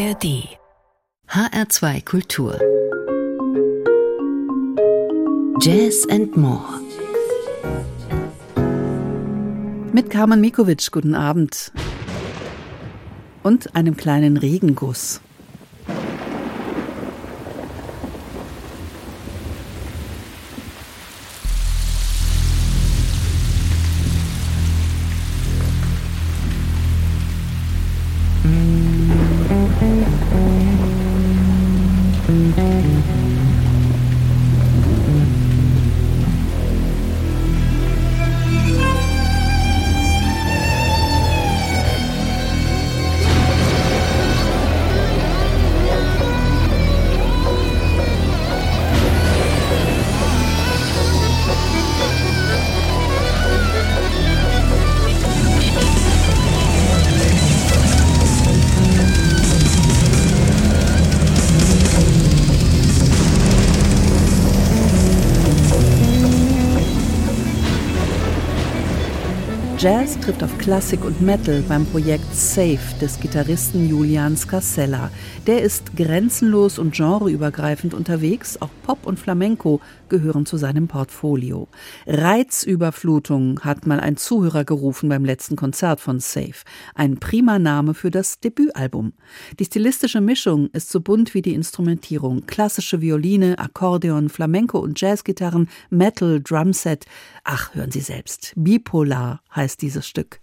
ARD HR2 Kultur Jazz and More Mit Carmen Mikovic, guten Abend. Und einem kleinen Regenguss. Jazz trifft auf Klassik und Metal beim Projekt Safe des Gitarristen Julian Scarcella. Der ist grenzenlos und genreübergreifend unterwegs. Auch Pop und Flamenco gehören zu seinem Portfolio. Reizüberflutung hat mal ein Zuhörer gerufen beim letzten Konzert von Safe. Ein prima Name für das Debütalbum. Die stilistische Mischung ist so bunt wie die Instrumentierung. Klassische Violine, Akkordeon, Flamenco und Jazzgitarren, Metal, Drumset. Ach, hören Sie selbst. Bipolar heißt dieses Stück.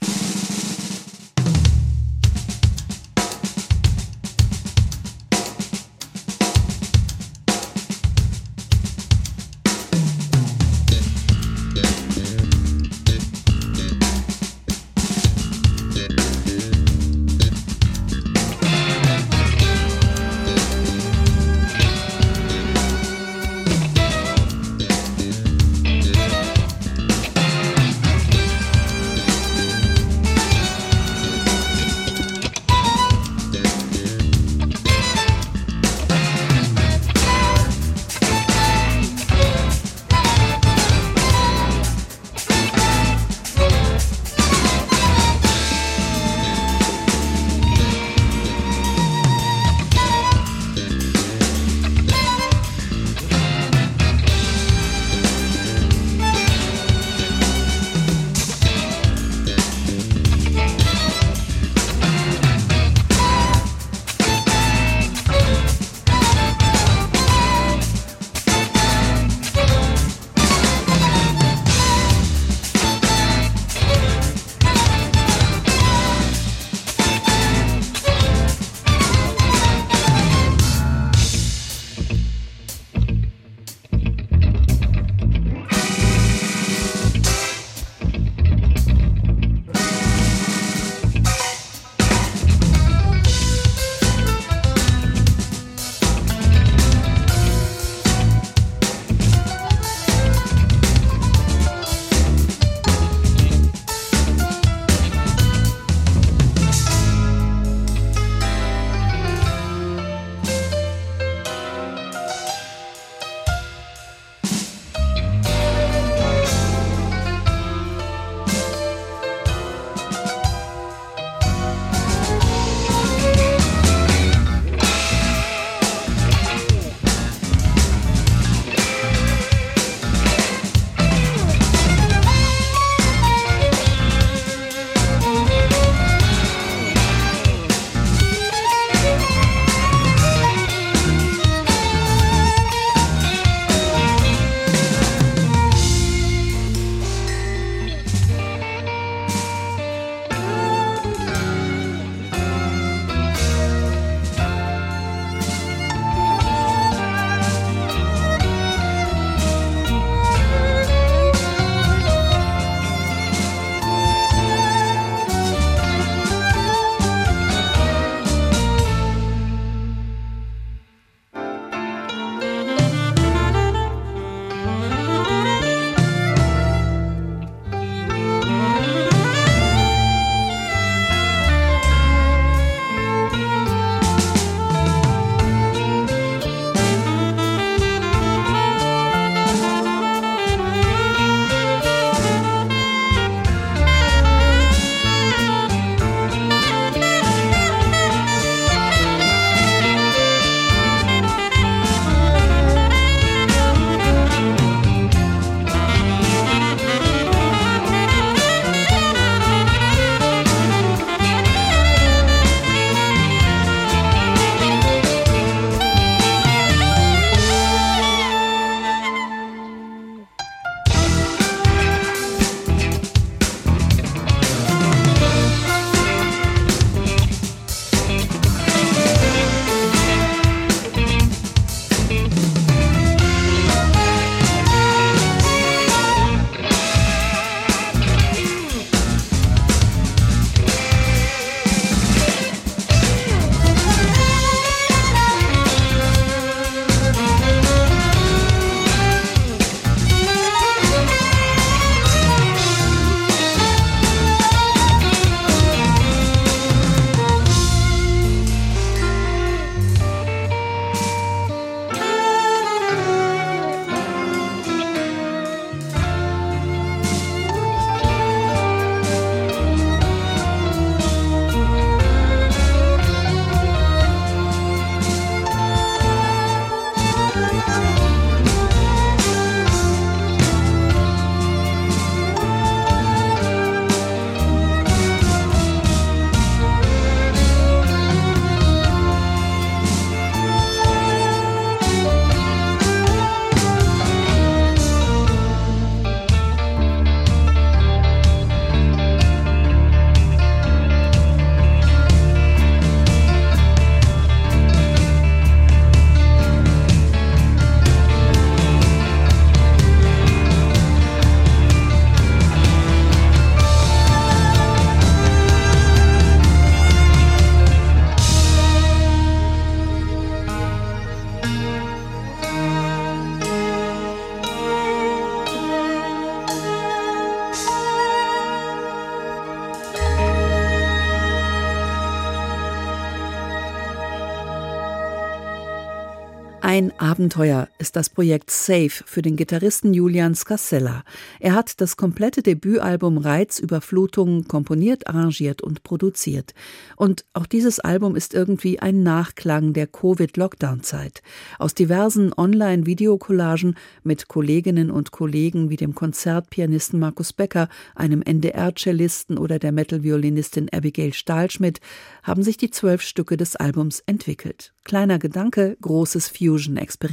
Abenteuer ist das Projekt Safe für den Gitarristen Julian Scassella. Er hat das komplette Debütalbum Reizüberflutung komponiert, arrangiert und produziert. Und auch dieses Album ist irgendwie ein Nachklang der Covid-Lockdown-Zeit. Aus diversen Online-Videocollagen mit Kolleginnen und Kollegen wie dem Konzertpianisten Markus Becker, einem NDR-Cellisten oder der Metal-Violinistin Abigail Stahlschmidt haben sich die zwölf Stücke des Albums entwickelt. Kleiner Gedanke, großes Fusion-Experiment.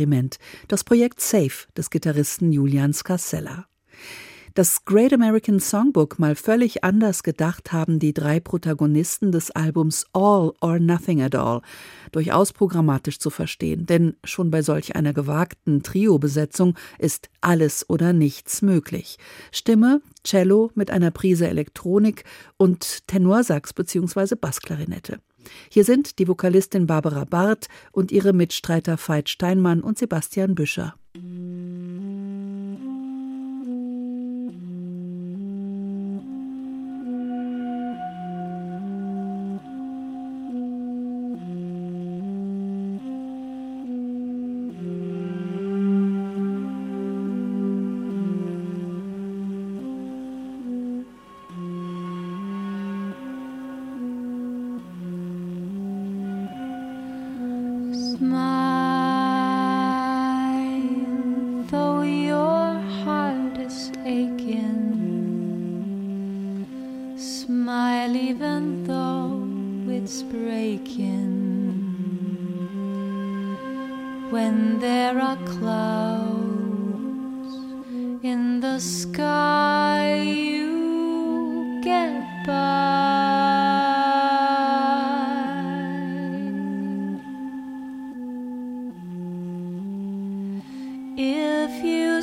Das Projekt Safe des Gitarristen Julian Scarcella. Das Great American Songbook mal völlig anders gedacht haben die drei Protagonisten des Albums All or Nothing at All. Durchaus programmatisch zu verstehen, denn schon bei solch einer gewagten Trio-Besetzung ist alles oder nichts möglich. Stimme, Cello mit einer Prise Elektronik und Tenorsax bzw. Bassklarinette. Hier sind die Vokalistin Barbara Barth und ihre Mitstreiter Veit Steinmann und Sebastian Büscher.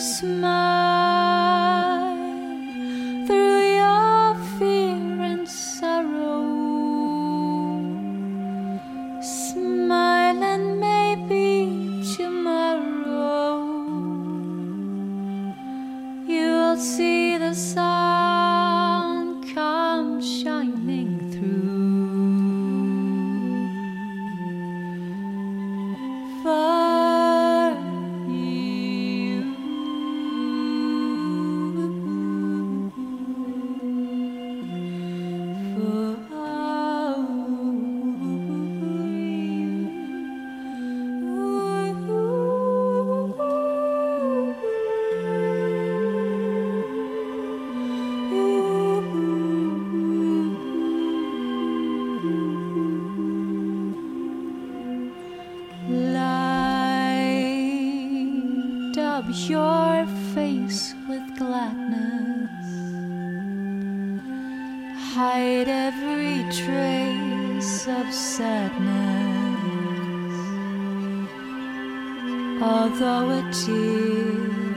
smile. your face with gladness. Hide every trace of sadness, although a tear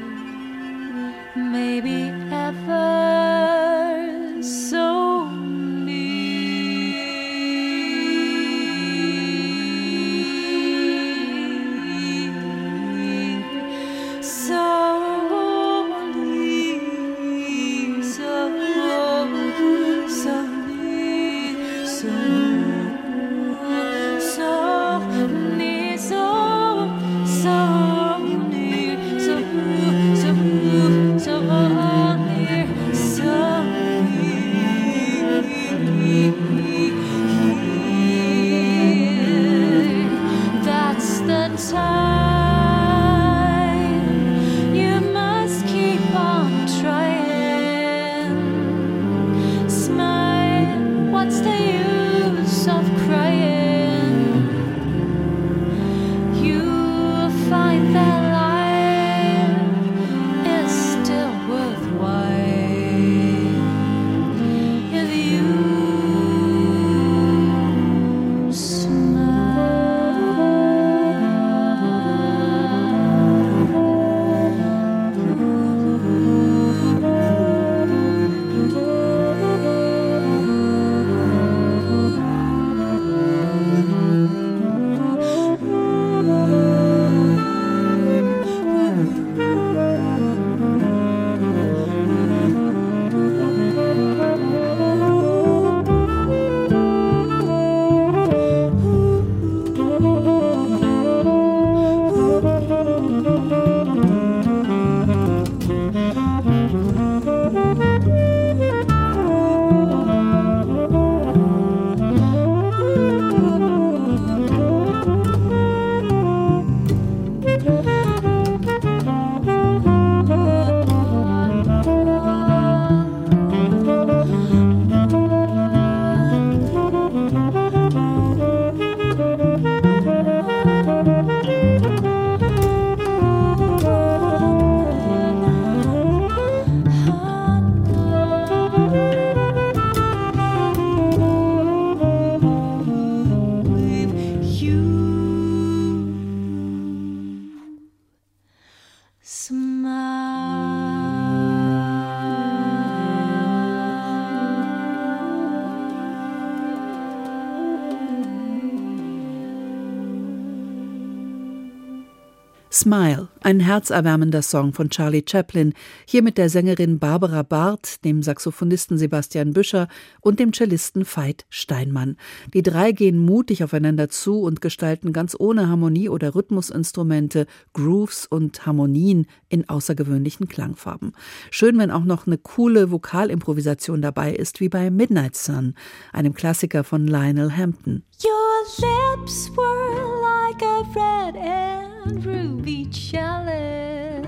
Smile, ein herzerwärmender Song von Charlie Chaplin, hier mit der Sängerin Barbara Barth, dem Saxophonisten Sebastian Büscher und dem Cellisten Veit Steinmann. Die drei gehen mutig aufeinander zu und gestalten ganz ohne Harmonie oder Rhythmusinstrumente Grooves und Harmonien in außergewöhnlichen Klangfarben. Schön, wenn auch noch eine coole Vokalimprovisation dabei ist, wie bei Midnight Sun, einem Klassiker von Lionel Hampton. Your lips were like a red ruby chalice,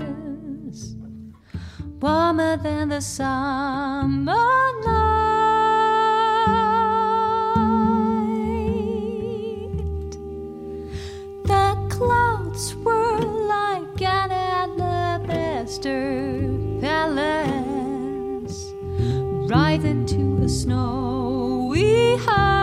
warmer than the summer night. The clouds were like an alabaster palace, right into a snowy height.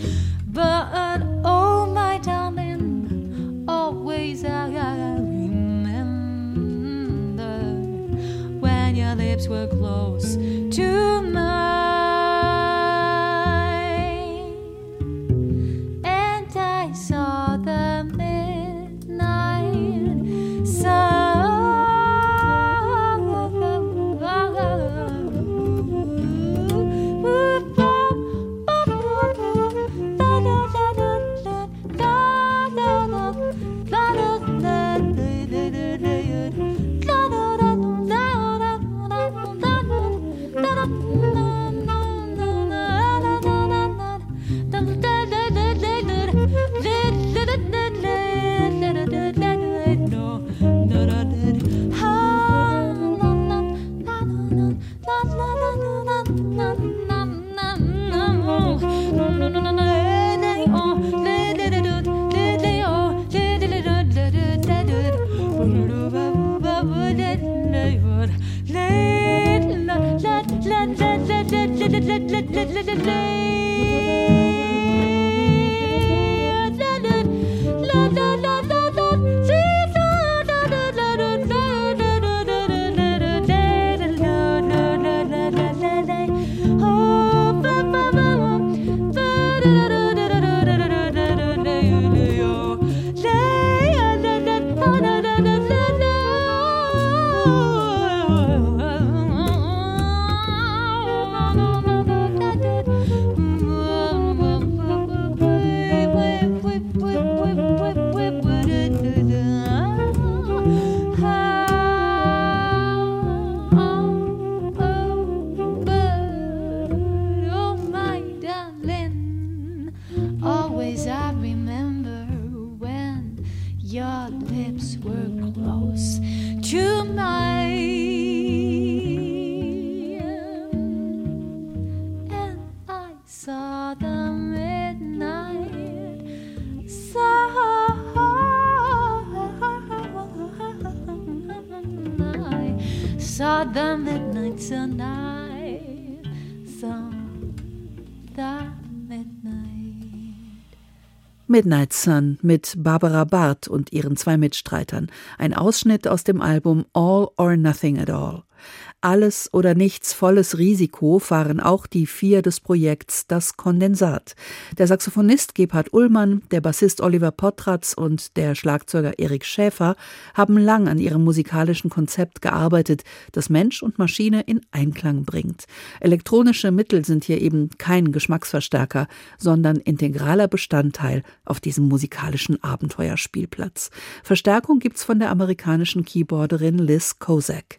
Mm-hmm. let, let, let, let, let, let, let, let, let, let, let, let, let, Midnight Sun mit Barbara Barth und ihren zwei Mitstreitern. Ein Ausschnitt aus dem Album All or Nothing at All. Alles oder nichts volles Risiko fahren auch die vier des Projekts Das Kondensat. Der Saxophonist Gebhard Ullmann, der Bassist Oliver Potratz und der Schlagzeuger Erik Schäfer haben lang an ihrem musikalischen Konzept gearbeitet, das Mensch und Maschine in Einklang bringt. Elektronische Mittel sind hier eben kein Geschmacksverstärker, sondern integraler Bestandteil auf diesem musikalischen Abenteuerspielplatz. Verstärkung gibt's von der amerikanischen Keyboarderin Liz Kozak.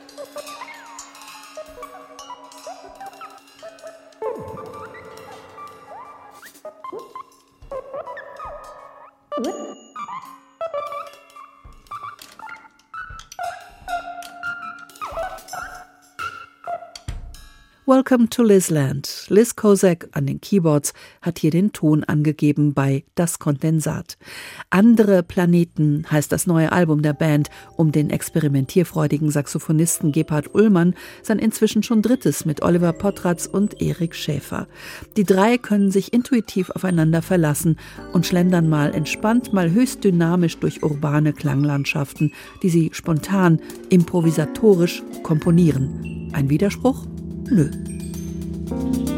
Welcome to Lizland. Liz Kozak an den Keyboards hat hier den Ton angegeben bei Das Kondensat. Andere Planeten heißt das neue Album der Band um den experimentierfreudigen Saxophonisten Gebhard Ullmann, sein inzwischen schon drittes mit Oliver Potratz und Erik Schäfer. Die drei können sich intuitiv aufeinander verlassen und schlendern mal entspannt, mal höchst dynamisch durch urbane Klanglandschaften, die sie spontan, improvisatorisch komponieren. Ein Widerspruch? bleu.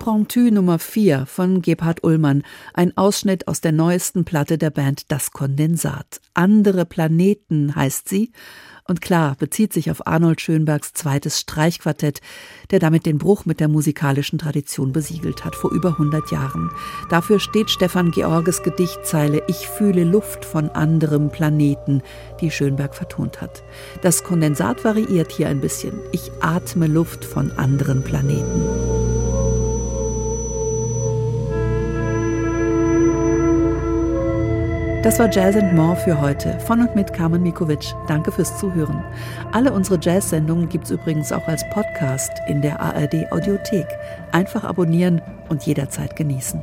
Impromptu Nummer 4 von Gebhard Ullmann, ein Ausschnitt aus der neuesten Platte der Band Das Kondensat. Andere Planeten heißt sie und klar bezieht sich auf Arnold Schönbergs zweites Streichquartett, der damit den Bruch mit der musikalischen Tradition besiegelt hat, vor über 100 Jahren. Dafür steht Stefan Georges Gedichtzeile Ich fühle Luft von anderem Planeten, die Schönberg vertont hat. Das Kondensat variiert hier ein bisschen. Ich atme Luft von anderen Planeten. Das war Jazz and More für heute von und mit Carmen Mikovic. Danke fürs Zuhören. Alle unsere Jazz-Sendungen gibt es übrigens auch als Podcast in der ARD Audiothek. Einfach abonnieren und jederzeit genießen.